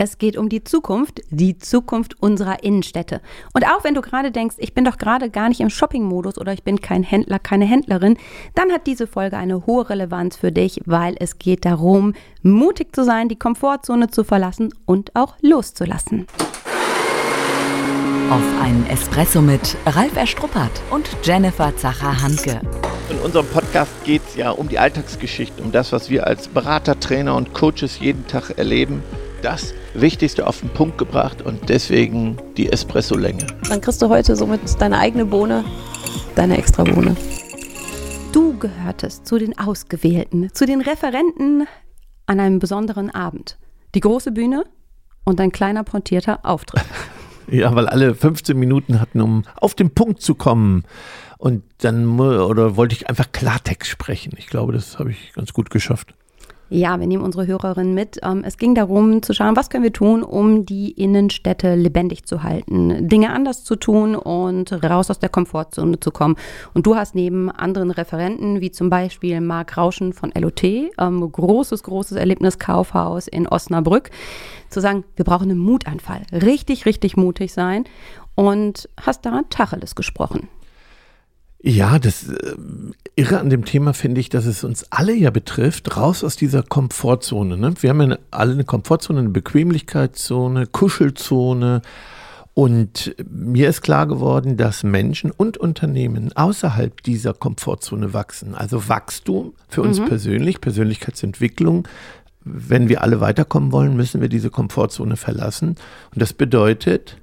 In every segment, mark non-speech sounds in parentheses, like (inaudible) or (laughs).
Es geht um die Zukunft, die Zukunft unserer Innenstädte. Und auch wenn du gerade denkst, ich bin doch gerade gar nicht im Shopping-Modus oder ich bin kein Händler, keine Händlerin, dann hat diese Folge eine hohe Relevanz für dich, weil es geht darum, mutig zu sein, die Komfortzone zu verlassen und auch loszulassen. Auf einen Espresso mit Ralf Erstruppert und Jennifer Zacher-Hanke. In unserem Podcast geht es ja um die Alltagsgeschichte, um das, was wir als Berater, Trainer und Coaches jeden Tag erleben das Wichtigste auf den Punkt gebracht und deswegen die Espresso-Länge. Dann kriegst du heute somit deine eigene Bohne, deine extra Bohne. Du gehörtest zu den Ausgewählten, zu den Referenten an einem besonderen Abend. Die große Bühne und ein kleiner pontierter Auftritt. (laughs) Ja, weil alle 15 Minuten hatten, um auf den Punkt zu kommen. Und dann oder wollte ich einfach Klartext sprechen. Ich glaube, das habe ich ganz gut geschafft. Ja, wir nehmen unsere Hörerinnen mit. Ähm, es ging darum zu schauen, was können wir tun, um die Innenstädte lebendig zu halten, Dinge anders zu tun und raus aus der Komfortzone zu kommen. Und du hast neben anderen Referenten, wie zum Beispiel Marc Rauschen von LOT, ähm, großes, großes Erlebniskaufhaus in Osnabrück, zu sagen, wir brauchen einen Mutanfall. Richtig, richtig mutig sein. Und hast da Tacheles gesprochen. Ja, das äh, Irre an dem Thema finde ich, dass es uns alle ja betrifft, raus aus dieser Komfortzone. Ne? Wir haben ja alle eine Komfortzone, eine Bequemlichkeitszone, Kuschelzone. Und mir ist klar geworden, dass Menschen und Unternehmen außerhalb dieser Komfortzone wachsen. Also Wachstum für uns mhm. persönlich, Persönlichkeitsentwicklung. Wenn wir alle weiterkommen wollen, müssen wir diese Komfortzone verlassen. Und das bedeutet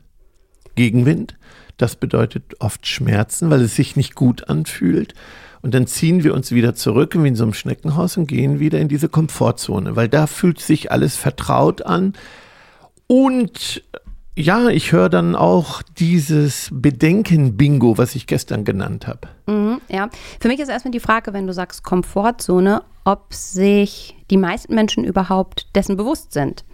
Gegenwind, das bedeutet oft Schmerzen, weil es sich nicht gut anfühlt. Und dann ziehen wir uns wieder zurück, wie in so einem Schneckenhaus, und gehen wieder in diese Komfortzone, weil da fühlt sich alles vertraut an. Und ja, ich höre dann auch dieses Bedenken-Bingo, was ich gestern genannt habe. Mhm, ja, für mich ist erstmal die Frage, wenn du sagst Komfortzone, ob sich die meisten Menschen überhaupt dessen bewusst sind.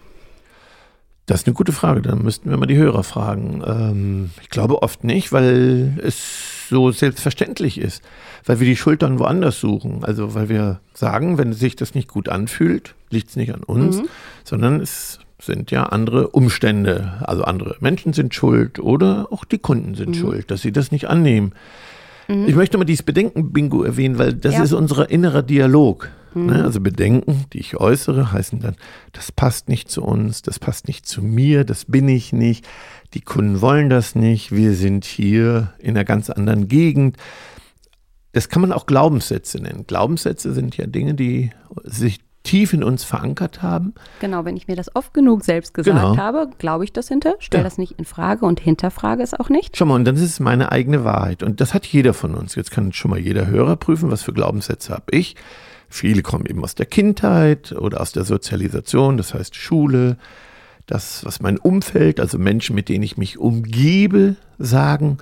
Das ist eine gute Frage. Da müssten wir mal die Hörer fragen. Ähm, ich glaube oft nicht, weil es so selbstverständlich ist. Weil wir die Schultern woanders suchen. Also weil wir sagen, wenn sich das nicht gut anfühlt, liegt es nicht an uns, mhm. sondern es sind ja andere Umstände. Also andere Menschen sind schuld oder auch die Kunden sind mhm. schuld, dass sie das nicht annehmen. Mhm. Ich möchte mal dieses Bedenken-Bingo erwähnen, weil das ja. ist unser innerer Dialog. Mhm. Ne? Also Bedenken, die ich äußere, heißen dann, das passt nicht zu uns, das passt nicht zu mir, das bin ich nicht, die Kunden wollen das nicht, wir sind hier in einer ganz anderen Gegend. Das kann man auch Glaubenssätze nennen. Glaubenssätze sind ja Dinge, die sich tief in uns verankert haben. Genau, wenn ich mir das oft genug selbst gesagt genau. habe, glaube ich das hinter, stelle ja. das nicht in Frage und hinterfrage es auch nicht. Schau mal, und dann ist es meine eigene Wahrheit. Und das hat jeder von uns. Jetzt kann schon mal jeder Hörer prüfen, was für Glaubenssätze habe ich. Viele kommen eben aus der Kindheit oder aus der Sozialisation, das heißt Schule, das, was mein Umfeld, also Menschen, mit denen ich mich umgebe, sagen.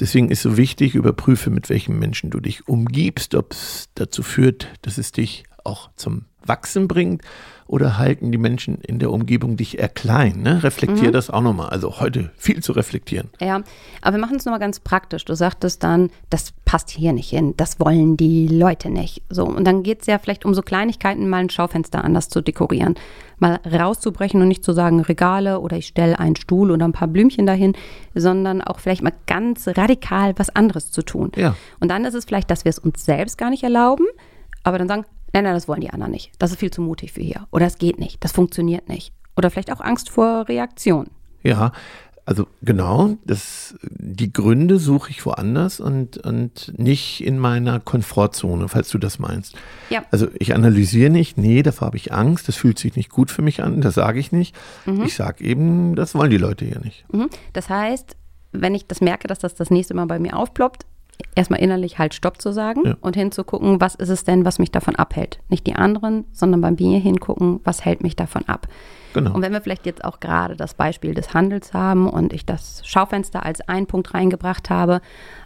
Deswegen ist so wichtig, überprüfe, mit welchen Menschen du dich umgibst, ob es dazu führt, dass es dich auch zum Wachsen bringt oder halten die Menschen in der Umgebung dich eher klein? Ne? Reflektier mhm. das auch nochmal. Also heute viel zu reflektieren. Ja, aber wir machen es nochmal ganz praktisch. Du sagtest dann, das passt hier nicht hin, das wollen die Leute nicht. So, und dann geht es ja vielleicht um so Kleinigkeiten, mal ein Schaufenster anders zu dekorieren. Mal rauszubrechen und nicht zu sagen Regale oder ich stelle einen Stuhl oder ein paar Blümchen dahin, sondern auch vielleicht mal ganz radikal was anderes zu tun. Ja. Und dann ist es vielleicht, dass wir es uns selbst gar nicht erlauben, aber dann sagen, nein, nein, das wollen die anderen nicht. Das ist viel zu mutig für hier. Oder es geht nicht, das funktioniert nicht. Oder vielleicht auch Angst vor Reaktion. Ja, also genau, das, die Gründe suche ich woanders und, und nicht in meiner Komfortzone, falls du das meinst. Ja. Also ich analysiere nicht, nee, davor habe ich Angst, das fühlt sich nicht gut für mich an, das sage ich nicht. Mhm. Ich sage eben, das wollen die Leute hier nicht. Mhm. Das heißt, wenn ich das merke, dass das das nächste Mal bei mir aufploppt, erstmal innerlich halt Stopp zu sagen ja. und hinzugucken, was ist es denn, was mich davon abhält. Nicht die anderen, sondern bei mir hingucken, was hält mich davon ab. Genau. Und wenn wir vielleicht jetzt auch gerade das Beispiel des Handels haben und ich das Schaufenster als einen Punkt reingebracht habe,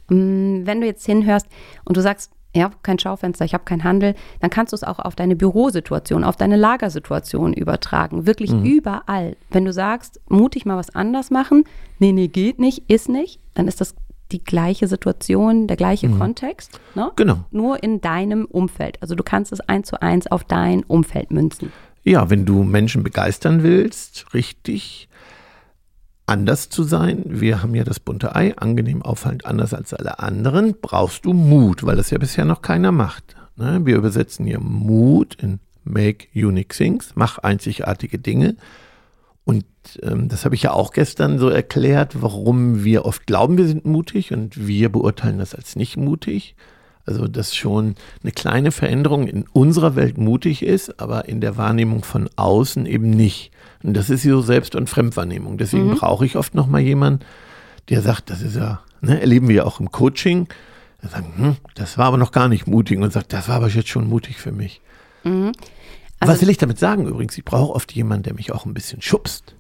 mm, wenn du jetzt hinhörst und du sagst, ich habe kein Schaufenster, ich habe keinen Handel, dann kannst du es auch auf deine Bürosituation, auf deine Lagersituation übertragen. Wirklich mhm. überall. Wenn du sagst, mutig mal was anders machen, nee, nee, geht nicht, ist nicht, dann ist das die gleiche Situation, der gleiche mhm. Kontext. Ne? Genau. Nur in deinem Umfeld. Also du kannst es eins zu eins auf dein Umfeld münzen. Ja, wenn du Menschen begeistern willst, richtig anders zu sein, wir haben ja das bunte Ei, angenehm auffallend anders als alle anderen, brauchst du Mut, weil das ja bisher noch keiner macht. Ne? Wir übersetzen hier Mut in Make Unique Things, mach einzigartige Dinge. Und ähm, das habe ich ja auch gestern so erklärt, warum wir oft glauben, wir sind mutig und wir beurteilen das als nicht mutig. Also, dass schon eine kleine Veränderung in unserer Welt mutig ist, aber in der Wahrnehmung von außen eben nicht. Und das ist so Selbst- und Fremdwahrnehmung. Deswegen mhm. brauche ich oft nochmal jemanden, der sagt, das ist ja, ne, erleben wir ja auch im Coaching, der sagt, hm, das war aber noch gar nicht mutig und sagt, das war aber jetzt schon mutig für mich. Also, Was will ich damit sagen übrigens? Ich brauche oft jemanden, der mich auch ein bisschen schubst.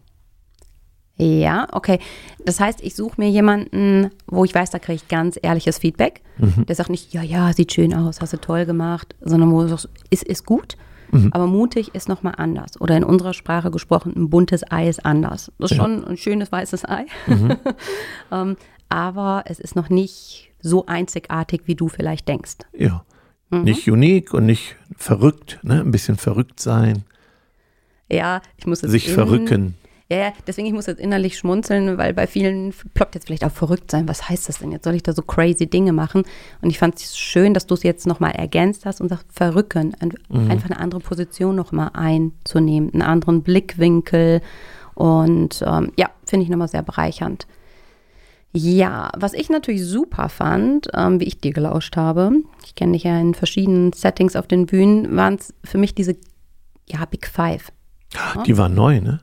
Ja, okay. Das heißt, ich suche mir jemanden, wo ich weiß, da kriege ich ganz ehrliches Feedback. Mhm. Der sagt nicht, ja, ja, sieht schön aus, hast du toll gemacht, sondern wo du sagst, ist, ist gut, mhm. aber mutig ist nochmal anders. Oder in unserer Sprache gesprochen, ein buntes Ei ist anders. Das ist ja. schon ein schönes weißes Ei. Mhm. (laughs) ähm, aber es ist noch nicht so einzigartig, wie du vielleicht denkst. Ja. Mhm. Nicht unique und nicht verrückt, ne? Ein bisschen verrückt sein. Ja, ich muss es sich verrücken. Ja, ja, deswegen ich muss jetzt innerlich schmunzeln, weil bei vielen ploppt jetzt vielleicht auch verrückt sein. Was heißt das denn jetzt? Soll ich da so crazy Dinge machen? Und ich fand es schön, dass du es jetzt nochmal ergänzt hast und sagst, verrücken, mhm. einfach eine andere Position nochmal einzunehmen, einen anderen Blickwinkel. Und ähm, ja, finde ich nochmal sehr bereichernd. Ja, was ich natürlich super fand, ähm, wie ich dir gelauscht habe, ich kenne dich ja in verschiedenen Settings auf den Bühnen, waren es für mich diese, ja, Big Five. Die war neu, ne?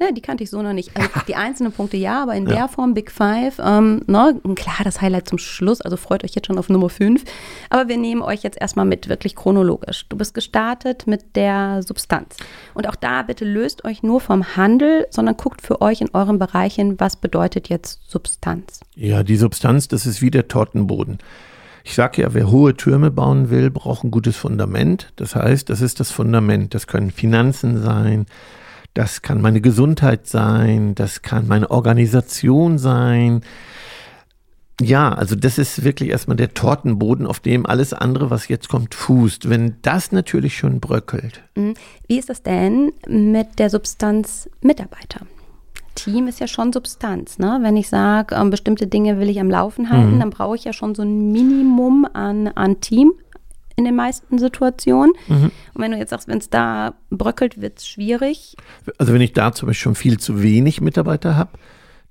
Ja, die kannte ich so noch nicht. Also (laughs) die einzelnen Punkte ja, aber in ja. der Form Big Five. Ähm, ne, klar, das Highlight zum Schluss, also freut euch jetzt schon auf Nummer 5. Aber wir nehmen euch jetzt erstmal mit, wirklich chronologisch. Du bist gestartet mit der Substanz. Und auch da bitte löst euch nur vom Handel, sondern guckt für euch in euren Bereichen, was bedeutet jetzt Substanz. Ja, die Substanz, das ist wie der Tortenboden. Ich sage ja, wer hohe Türme bauen will, braucht ein gutes Fundament. Das heißt, das ist das Fundament. Das können Finanzen sein, das kann meine Gesundheit sein, das kann meine Organisation sein. Ja, also das ist wirklich erstmal der Tortenboden, auf dem alles andere, was jetzt kommt, fußt. Wenn das natürlich schon bröckelt. Mhm. Wie ist das denn mit der Substanz Mitarbeiter? Team ist ja schon Substanz. Ne? Wenn ich sage, ähm, bestimmte Dinge will ich am Laufen halten, mhm. dann brauche ich ja schon so ein Minimum an, an Team in den meisten Situationen. Mhm. Und wenn du jetzt sagst, wenn es da bröckelt, wird es schwierig. Also wenn ich da zum Beispiel schon viel zu wenig Mitarbeiter habe,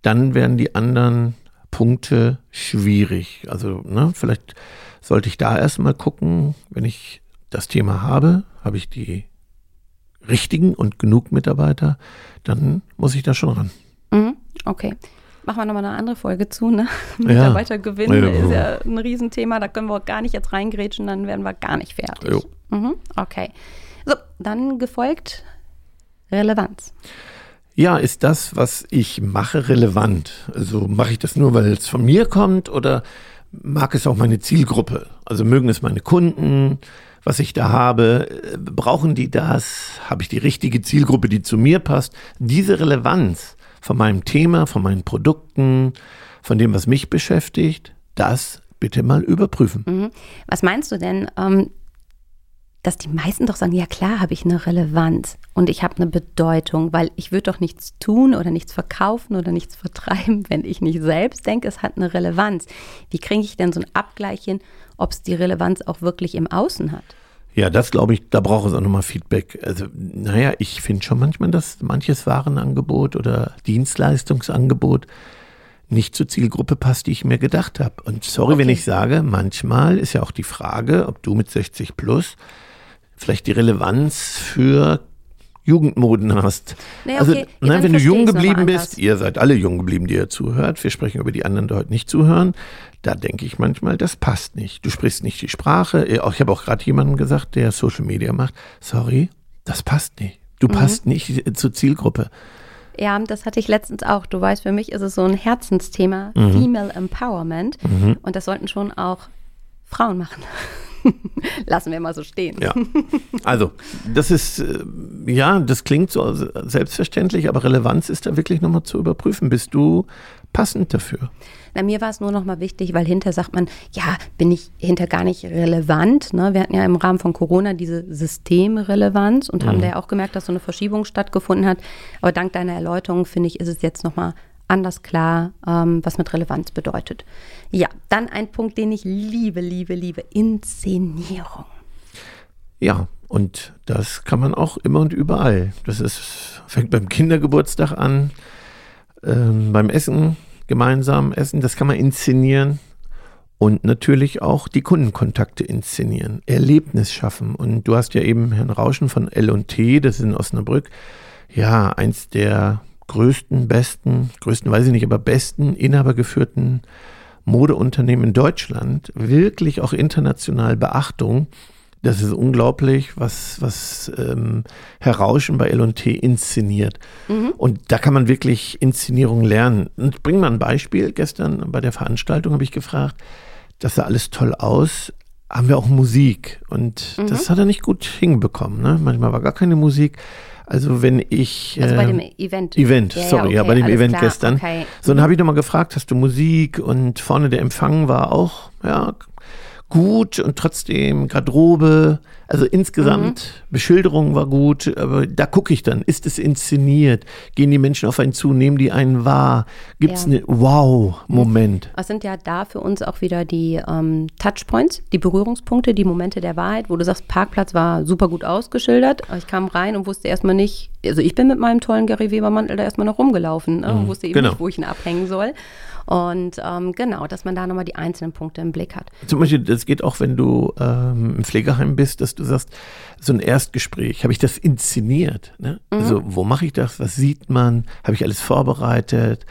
dann werden die anderen Punkte schwierig. Also ne, vielleicht sollte ich da erstmal gucken, wenn ich das Thema habe, habe ich die richtigen und genug Mitarbeiter, dann muss ich da schon ran. Mhm. Okay. Machen wir nochmal eine andere Folge zu, ne? (laughs) Mitarbeitergewinn ja. ist ja ein Riesenthema, da können wir auch gar nicht jetzt reingrätschen, dann werden wir gar nicht fertig. Mhm. Okay. So, dann gefolgt Relevanz. Ja, ist das, was ich mache, relevant? Also mache ich das nur, weil es von mir kommt oder mag es auch meine Zielgruppe? Also mögen es meine Kunden, was ich da habe? Brauchen die das? Habe ich die richtige Zielgruppe, die zu mir passt? Diese Relevanz von meinem Thema, von meinen Produkten, von dem, was mich beschäftigt, das bitte mal überprüfen. Mhm. Was meinst du denn, ähm, dass die meisten doch sagen, ja klar habe ich eine Relevanz und ich habe eine Bedeutung, weil ich würde doch nichts tun oder nichts verkaufen oder nichts vertreiben, (laughs) wenn ich nicht selbst denke, es hat eine Relevanz. Wie kriege ich denn so ein Abgleich hin, ob es die Relevanz auch wirklich im Außen hat? Ja, das glaube ich, da braucht es auch nochmal Feedback. Also, naja, ich finde schon manchmal, dass manches Warenangebot oder Dienstleistungsangebot nicht zur Zielgruppe passt, die ich mir gedacht habe. Und sorry, okay. wenn ich sage, manchmal ist ja auch die Frage, ob du mit 60 plus vielleicht die Relevanz für Jugendmoden hast. Nee, also, okay. nein, wenn du jung geblieben bist, ihr seid alle jung geblieben, die ihr zuhört, wir sprechen über die anderen, die heute nicht zuhören, da denke ich manchmal, das passt nicht. Du sprichst nicht die Sprache. Ich habe auch gerade jemandem gesagt, der Social Media macht, sorry, das passt nicht. Du mhm. passt nicht zur Zielgruppe. Ja, das hatte ich letztens auch. Du weißt, für mich ist es so ein Herzensthema, mhm. Female Empowerment. Mhm. Und das sollten schon auch Frauen machen. (laughs) Lassen wir mal so stehen. Ja. Also, das ist, äh, ja, das klingt so selbstverständlich, aber Relevanz ist da wirklich nochmal zu überprüfen. Bist du passend dafür? Na, mir war es nur noch mal wichtig, weil hinter sagt man, ja, bin ich hinter gar nicht relevant. Ne? Wir hatten ja im Rahmen von Corona diese Systemrelevanz und mhm. haben da ja auch gemerkt, dass so eine Verschiebung stattgefunden hat. Aber dank deiner Erläuterung, finde ich, ist es jetzt noch mal anders klar, ähm, was mit Relevanz bedeutet. Ja, dann ein Punkt, den ich liebe, liebe, liebe, Inszenierung. Ja, und das kann man auch immer und überall. Das ist, fängt beim Kindergeburtstag an, ähm, beim Essen, gemeinsam essen, das kann man inszenieren. Und natürlich auch die Kundenkontakte inszenieren, Erlebnis schaffen. Und du hast ja eben Herrn Rauschen von L&T, das ist in Osnabrück, ja, eins der größten, besten, größten weiß ich nicht, aber besten inhabergeführten Modeunternehmen in Deutschland, wirklich auch international Beachtung. Das ist unglaublich, was, was ähm, Herr Rauschen bei L&T inszeniert. Mhm. Und da kann man wirklich Inszenierung lernen. Und bring mal ein Beispiel. Gestern bei der Veranstaltung habe ich gefragt, das sah alles toll aus. Haben wir auch Musik? Und mhm. das hat er nicht gut hinbekommen. Ne? Manchmal war gar keine Musik. Also wenn ich. Also bei dem ähm, Event. Event, ja, sorry, ja, okay, bei dem Event klar, gestern. Okay. So, dann habe ich nochmal gefragt, hast du Musik? Und vorne der Empfang war auch, ja, gut und trotzdem Garderobe, also insgesamt mhm. Beschilderung war gut, aber da gucke ich dann, ist es inszeniert? Gehen die Menschen auf einen zu, nehmen die einen wahr? Gibt es ja. einen Wow-Moment? Es sind ja da für uns auch wieder die ähm, Touchpoints, die Berührungspunkte, die Momente der Wahrheit, wo du sagst, Parkplatz war super gut ausgeschildert. Ich kam rein und wusste erstmal nicht, also ich bin mit meinem tollen Gary Weber Mantel da erstmal noch rumgelaufen ne, und mhm. wusste eben genau. nicht, wo ich ihn abhängen soll. Und ähm, genau, dass man da nochmal die einzelnen Punkte im Blick hat. Zum Beispiel, das geht auch, wenn du ähm, im Pflegeheim bist, dass du sagst, so ein Erstgespräch, habe ich das inszeniert? Ne? Mhm. Also, wo mache ich das? Was sieht man? Habe ich alles vorbereitet?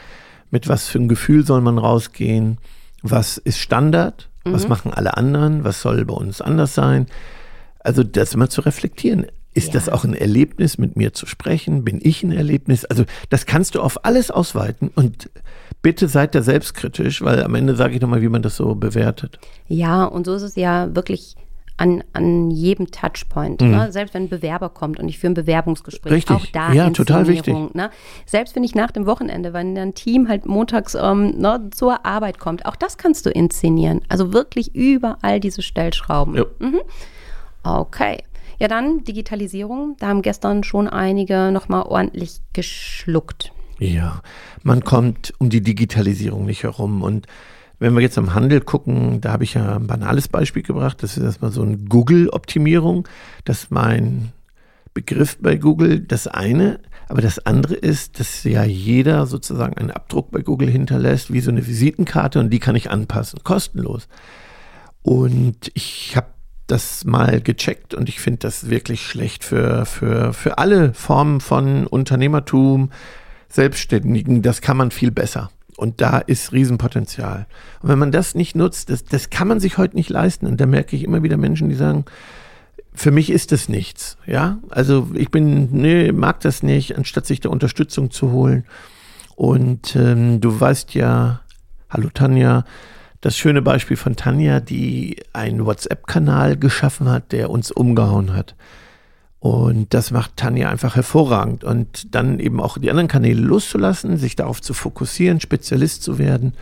Mit was für einem Gefühl soll man rausgehen? Was ist Standard? Mhm. Was machen alle anderen? Was soll bei uns anders sein? Also, das immer zu reflektieren. Ist ja. das auch ein Erlebnis, mit mir zu sprechen? Bin ich ein Erlebnis? Also das kannst du auf alles ausweiten und bitte seid da selbstkritisch, weil am Ende sage ich nochmal, wie man das so bewertet. Ja, und so ist es ja wirklich an, an jedem Touchpoint. Mhm. Ne? Selbst wenn ein Bewerber kommt und ich führe ein Bewerbungsgespräch, Richtig. auch da ja, total wichtig. Ne? Selbst wenn ich nach dem Wochenende, wenn ein Team halt montags ähm, ne, zur Arbeit kommt, auch das kannst du inszenieren. Also wirklich überall diese Stellschrauben. Ja. Mhm. Okay. Ja, dann Digitalisierung. Da haben gestern schon einige nochmal ordentlich geschluckt. Ja, man kommt um die Digitalisierung nicht herum. Und wenn wir jetzt am Handel gucken, da habe ich ja ein banales Beispiel gebracht. Das ist erstmal so eine Google-Optimierung. Das ist mein Begriff bei Google. Das eine. Aber das andere ist, dass ja jeder sozusagen einen Abdruck bei Google hinterlässt, wie so eine Visitenkarte und die kann ich anpassen, kostenlos. Und ich habe das mal gecheckt und ich finde das wirklich schlecht für, für, für alle Formen von Unternehmertum, Selbstständigen. Das kann man viel besser. Und da ist Riesenpotenzial. Und wenn man das nicht nutzt, das, das kann man sich heute nicht leisten. Und da merke ich immer wieder Menschen, die sagen, für mich ist das nichts. Ja, also ich bin, nee, mag das nicht, anstatt sich da Unterstützung zu holen. Und ähm, du weißt ja, hallo Tanja, das schöne Beispiel von Tanja, die einen WhatsApp-Kanal geschaffen hat, der uns umgehauen hat. Und das macht Tanja einfach hervorragend. Und dann eben auch die anderen Kanäle loszulassen, sich darauf zu fokussieren, Spezialist zu werden.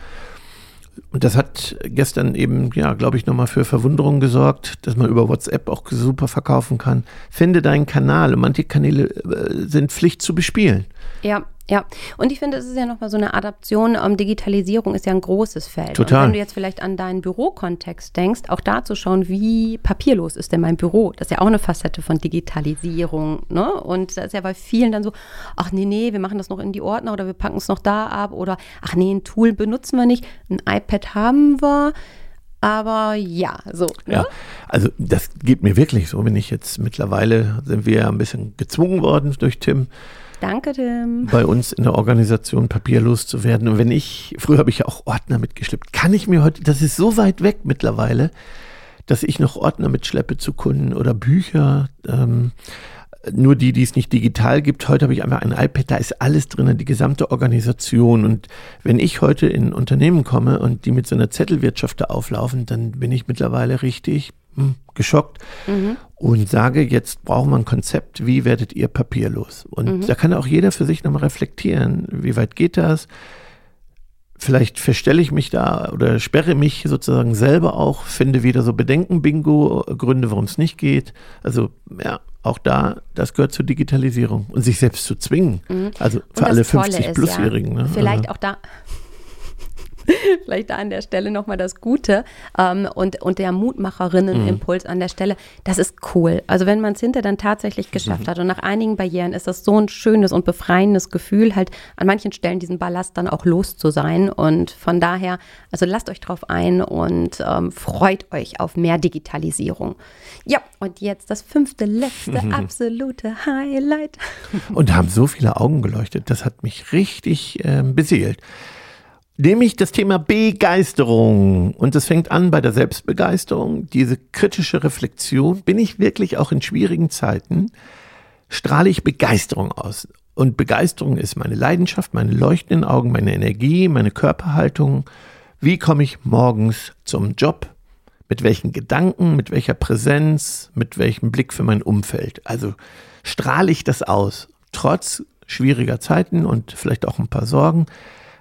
Und das hat gestern eben, ja, glaube ich, nochmal für Verwunderung gesorgt, dass man über WhatsApp auch super verkaufen kann. Finde deinen Kanal. Und manche Kanäle äh, sind Pflicht zu bespielen. Ja, ja, und ich finde, es ist ja nochmal so eine Adaption. Ähm, Digitalisierung ist ja ein großes Feld. Total. Und wenn du jetzt vielleicht an deinen Bürokontext denkst, auch da zu schauen, wie papierlos ist denn mein Büro? Das ist ja auch eine Facette von Digitalisierung. Ne? Und da ist ja bei vielen dann so, ach nee, nee, wir machen das noch in die Ordner oder wir packen es noch da ab oder ach nee, ein Tool benutzen wir nicht, ein iPad haben wir. Aber ja, so. Ne? Ja, also das geht mir wirklich so, wenn ich jetzt mittlerweile sind wir ja ein bisschen gezwungen worden durch Tim Danke, Tim. Bei uns in der Organisation papierlos zu werden. Und wenn ich, früher habe ich ja auch Ordner mitgeschleppt, kann ich mir heute, das ist so weit weg mittlerweile, dass ich noch Ordner mitschleppe zu Kunden oder Bücher. Ähm, nur die, die es nicht digital gibt. Heute habe ich einfach ein iPad, da ist alles drin, die gesamte Organisation. Und wenn ich heute in Unternehmen komme und die mit so einer Zettelwirtschaft da auflaufen, dann bin ich mittlerweile richtig geschockt mhm. und sage, jetzt brauchen wir ein Konzept, wie werdet ihr papierlos? Und mhm. da kann auch jeder für sich nochmal reflektieren, wie weit geht das? Vielleicht verstelle ich mich da oder sperre mich sozusagen selber auch, finde wieder so Bedenken-Bingo, Gründe, warum es nicht geht. Also ja, auch da, das gehört zur Digitalisierung und sich selbst zu zwingen. Mhm. Also für alle 50-Plus-Jährigen. Ja, ne? Vielleicht auch da, (laughs) Vielleicht da an der Stelle nochmal das Gute ähm, und, und der Mutmacherinnen-Impuls mhm. an der Stelle. Das ist cool. Also wenn man es hinter dann tatsächlich (laughs) geschafft mhm. hat und nach einigen Barrieren ist das so ein schönes und befreiendes Gefühl, halt an manchen Stellen diesen Ballast dann auch los zu sein. Und von daher, also lasst euch drauf ein und ähm, freut euch auf mehr Digitalisierung. Ja, und jetzt das fünfte, letzte, (laughs) absolute Highlight. Und haben so viele Augen geleuchtet. Das hat mich richtig äh, beseelt nämlich das Thema Begeisterung. Und es fängt an bei der Selbstbegeisterung, diese kritische Reflexion. Bin ich wirklich auch in schwierigen Zeiten? Strahle ich Begeisterung aus? Und Begeisterung ist meine Leidenschaft, meine leuchtenden Augen, meine Energie, meine Körperhaltung. Wie komme ich morgens zum Job? Mit welchen Gedanken, mit welcher Präsenz, mit welchem Blick für mein Umfeld? Also strahle ich das aus, trotz schwieriger Zeiten und vielleicht auch ein paar Sorgen.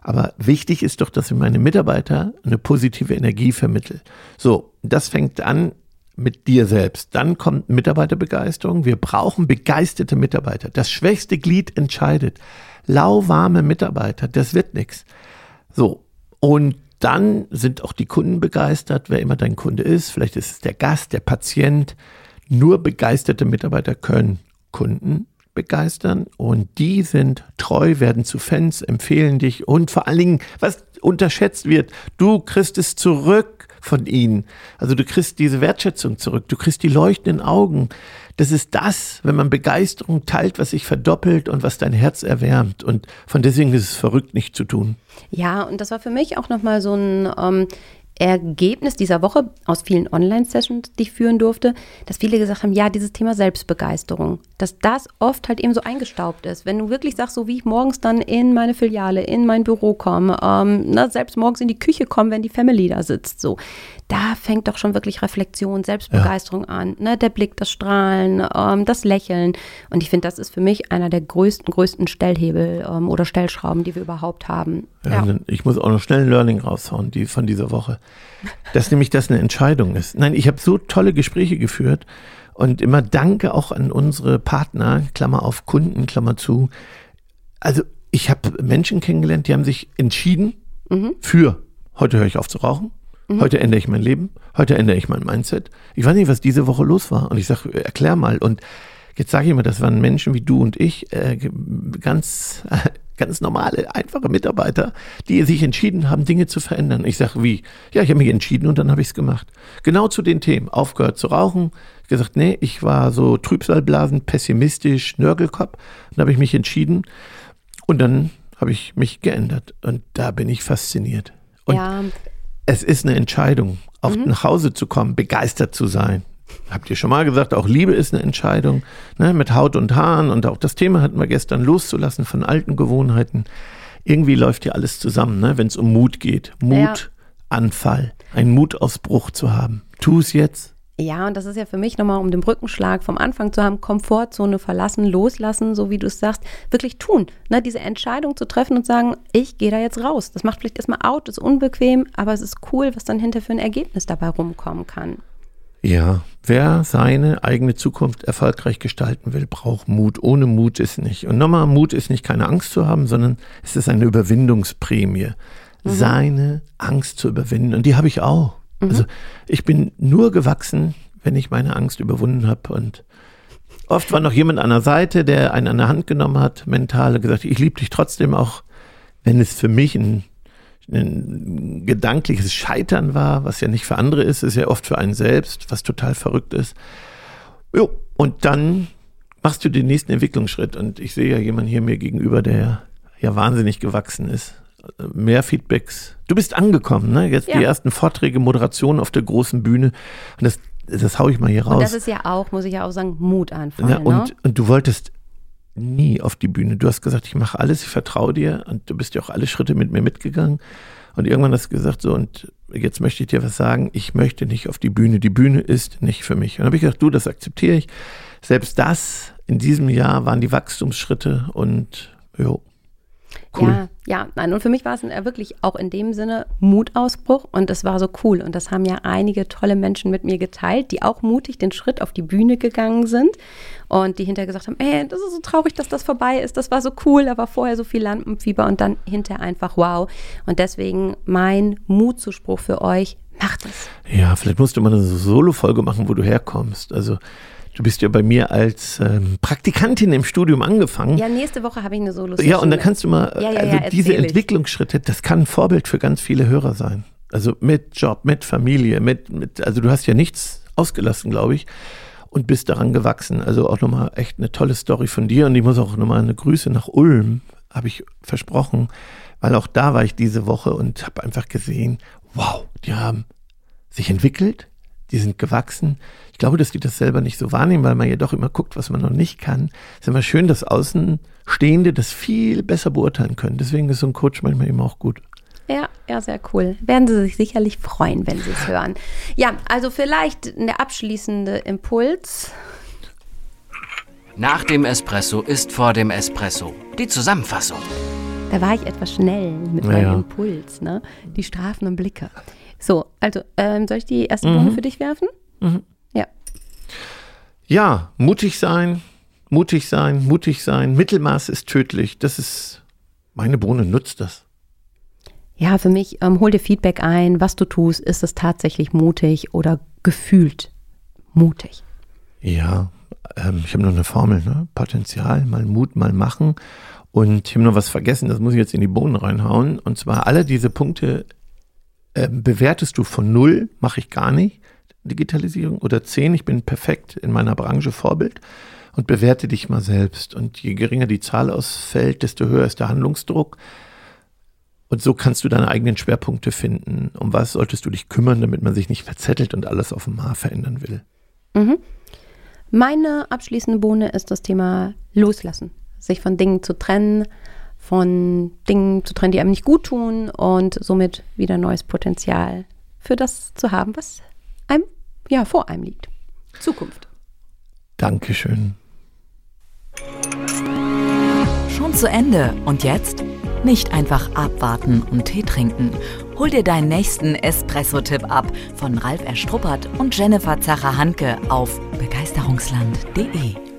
Aber wichtig ist doch, dass ich meine Mitarbeiter eine positive Energie vermittel. So, das fängt an mit dir selbst. Dann kommt Mitarbeiterbegeisterung. Wir brauchen begeisterte Mitarbeiter. Das schwächste Glied entscheidet. Lauwarme Mitarbeiter, das wird nichts. So, und dann sind auch die Kunden begeistert, wer immer dein Kunde ist. Vielleicht ist es der Gast, der Patient. Nur begeisterte Mitarbeiter können Kunden begeistern und die sind treu, werden zu Fans, empfehlen dich und vor allen Dingen, was unterschätzt wird, du kriegst es zurück von ihnen. Also du kriegst diese Wertschätzung zurück, du kriegst die leuchtenden Augen. Das ist das, wenn man Begeisterung teilt, was sich verdoppelt und was dein Herz erwärmt. Und von deswegen ist es verrückt, nicht zu tun. Ja, und das war für mich auch nochmal so ein, ähm, Ergebnis dieser Woche aus vielen Online-Sessions, die ich führen durfte, dass viele gesagt haben, ja, dieses Thema Selbstbegeisterung, dass das oft halt eben so eingestaubt ist. Wenn du wirklich sagst, so wie ich morgens dann in meine Filiale, in mein Büro komme, ähm, na, selbst morgens in die Küche komme, wenn die Family da sitzt, so, da fängt doch schon wirklich Reflexion, Selbstbegeisterung ja. an. Ne? Der Blick, das Strahlen, ähm, das Lächeln. Und ich finde, das ist für mich einer der größten, größten Stellhebel ähm, oder Stellschrauben, die wir überhaupt haben. Ja. Ich muss auch noch schnell ein Learning raushauen, die von dieser Woche. Dass nämlich das eine Entscheidung ist. Nein, ich habe so tolle Gespräche geführt und immer danke auch an unsere Partner, Klammer auf Kunden, Klammer zu. Also ich habe Menschen kennengelernt, die haben sich entschieden mhm. für, heute höre ich auf zu rauchen, Mhm. Heute ändere ich mein Leben, heute ändere ich mein Mindset. Ich weiß nicht, was diese Woche los war. Und ich sage, erklär mal. Und jetzt sage ich mir, das waren Menschen wie du und ich, äh, ganz, äh, (laughs) ganz normale, einfache Mitarbeiter, die sich entschieden haben, Dinge zu verändern. Ich sage, wie? Ja, ich habe mich entschieden und dann habe ich es gemacht. Genau zu den Themen. Aufgehört zu rauchen. Gesagt, nee, ich war so Trübsalblasen, pessimistisch, Nörgelkopf. Dann habe ich mich entschieden und dann habe ich mich geändert. Und da bin ich fasziniert. Und ja, es ist eine Entscheidung, auch mhm. nach Hause zu kommen, begeistert zu sein. Habt ihr schon mal gesagt, auch Liebe ist eine Entscheidung, ne, mit Haut und Haaren und auch das Thema hatten wir gestern, loszulassen von alten Gewohnheiten. Irgendwie läuft ja alles zusammen, ne, wenn es um Mut geht. Mut, ja. Anfall, einen Mutausbruch zu haben. Tu es jetzt, ja, und das ist ja für mich nochmal, um den Brückenschlag vom Anfang zu haben, Komfortzone verlassen, loslassen, so wie du es sagst, wirklich tun. Ne, diese Entscheidung zu treffen und sagen, ich gehe da jetzt raus. Das macht vielleicht erstmal out, ist unbequem, aber es ist cool, was dann hinter für ein Ergebnis dabei rumkommen kann. Ja, wer seine eigene Zukunft erfolgreich gestalten will, braucht Mut. Ohne Mut ist nicht. Und nochmal, Mut ist nicht keine Angst zu haben, sondern es ist eine Überwindungsprämie. Mhm. Seine Angst zu überwinden. Und die habe ich auch. Mhm. Also ich bin nur gewachsen, wenn ich meine Angst überwunden habe. Und oft war noch jemand an der Seite, der einen an der Hand genommen hat, mental gesagt, ich liebe dich trotzdem auch, wenn es für mich ein, ein gedankliches Scheitern war, was ja nicht für andere ist, ist ja oft für einen selbst, was total verrückt ist. Jo, und dann machst du den nächsten Entwicklungsschritt. Und ich sehe ja jemanden hier mir gegenüber, der ja wahnsinnig gewachsen ist mehr Feedbacks. Du bist angekommen, ne? Jetzt ja. die ersten Vorträge, Moderationen auf der großen Bühne. Und das, das hau ich mal hier raus. Und das ist ja auch, muss ich ja auch sagen, Mut anfangen. Ja, und, ne? und du wolltest nie auf die Bühne. Du hast gesagt, ich mache alles, ich vertraue dir und du bist ja auch alle Schritte mit mir mitgegangen. Und irgendwann hast du gesagt, so, und jetzt möchte ich dir was sagen, ich möchte nicht auf die Bühne. Die Bühne ist nicht für mich. Und dann habe ich gedacht, du, das akzeptiere ich. Selbst das in diesem Jahr waren die Wachstumsschritte und jo, Cool. Ja, ja, nein, und für mich war es ein, wirklich auch in dem Sinne Mutausbruch und es war so cool. Und das haben ja einige tolle Menschen mit mir geteilt, die auch mutig den Schritt auf die Bühne gegangen sind und die hinterher gesagt haben, ey, das ist so traurig, dass das vorbei ist, das war so cool, da war vorher so viel Lampenfieber und dann hinterher einfach wow. Und deswegen mein Mutzuspruch für euch, macht es. Ja, vielleicht musst du mal eine Solo-Folge machen, wo du herkommst. Also Du bist ja bei mir als ähm, Praktikantin im Studium angefangen. Ja, nächste Woche habe ich eine solo Ja, und dann kannst du mal, ja, ja, also ja, diese Entwicklungsschritte, das kann ein Vorbild für ganz viele Hörer sein. Also mit Job, mit Familie, mit, mit also du hast ja nichts ausgelassen, glaube ich, und bist daran gewachsen. Also auch nochmal echt eine tolle Story von dir und ich muss auch nochmal eine Grüße nach Ulm, habe ich versprochen, weil auch da war ich diese Woche und habe einfach gesehen, wow, die haben sich entwickelt, die sind gewachsen. Ich glaube, dass die das selber nicht so wahrnehmen, weil man ja doch immer guckt, was man noch nicht kann. Es ist immer schön, dass Außenstehende das viel besser beurteilen können. Deswegen ist so ein Coach manchmal eben auch gut. Ja, ja, sehr cool. Werden Sie sich sicherlich freuen, wenn Sie es hören. Ja, also vielleicht der abschließende Impuls. Nach dem Espresso ist vor dem Espresso. Die Zusammenfassung. Da war ich etwas schnell mit meinem ja. Impuls, ne? Die strafenden Blicke. So, also ähm, soll ich die erste mhm. Bohne für dich werfen? Mhm. Ja. Ja, mutig sein, mutig sein, mutig sein. Mittelmaß ist tödlich. Das ist, meine Bohne nutzt das. Ja, für mich, ähm, hol dir Feedback ein, was du tust. Ist es tatsächlich mutig oder gefühlt mutig? Ja, ähm, ich habe noch eine Formel, ne? Potenzial, mal Mut, mal machen. Und ich habe noch was vergessen, das muss ich jetzt in die Bohnen reinhauen. Und zwar alle diese Punkte äh, bewertest du von null, mache ich gar nicht, Digitalisierung, oder zehn, ich bin perfekt in meiner Branche Vorbild und bewerte dich mal selbst. Und je geringer die Zahl ausfällt, desto höher ist der Handlungsdruck. Und so kannst du deine eigenen Schwerpunkte finden. Um was solltest du dich kümmern, damit man sich nicht verzettelt und alles auf dem Mar verändern will? Mhm. Meine abschließende Bohne ist das Thema Loslassen. Sich von Dingen zu trennen, von Dingen zu trennen, die einem nicht gut tun und somit wieder neues Potenzial für das zu haben, was einem ja vor einem liegt. Zukunft. Dankeschön. Schon zu Ende. Und jetzt? Nicht einfach abwarten und Tee trinken. Hol dir deinen nächsten Espresso-Tipp ab von Ralf Erstruppert und Jennifer Zacher-Hanke auf begeisterungsland.de.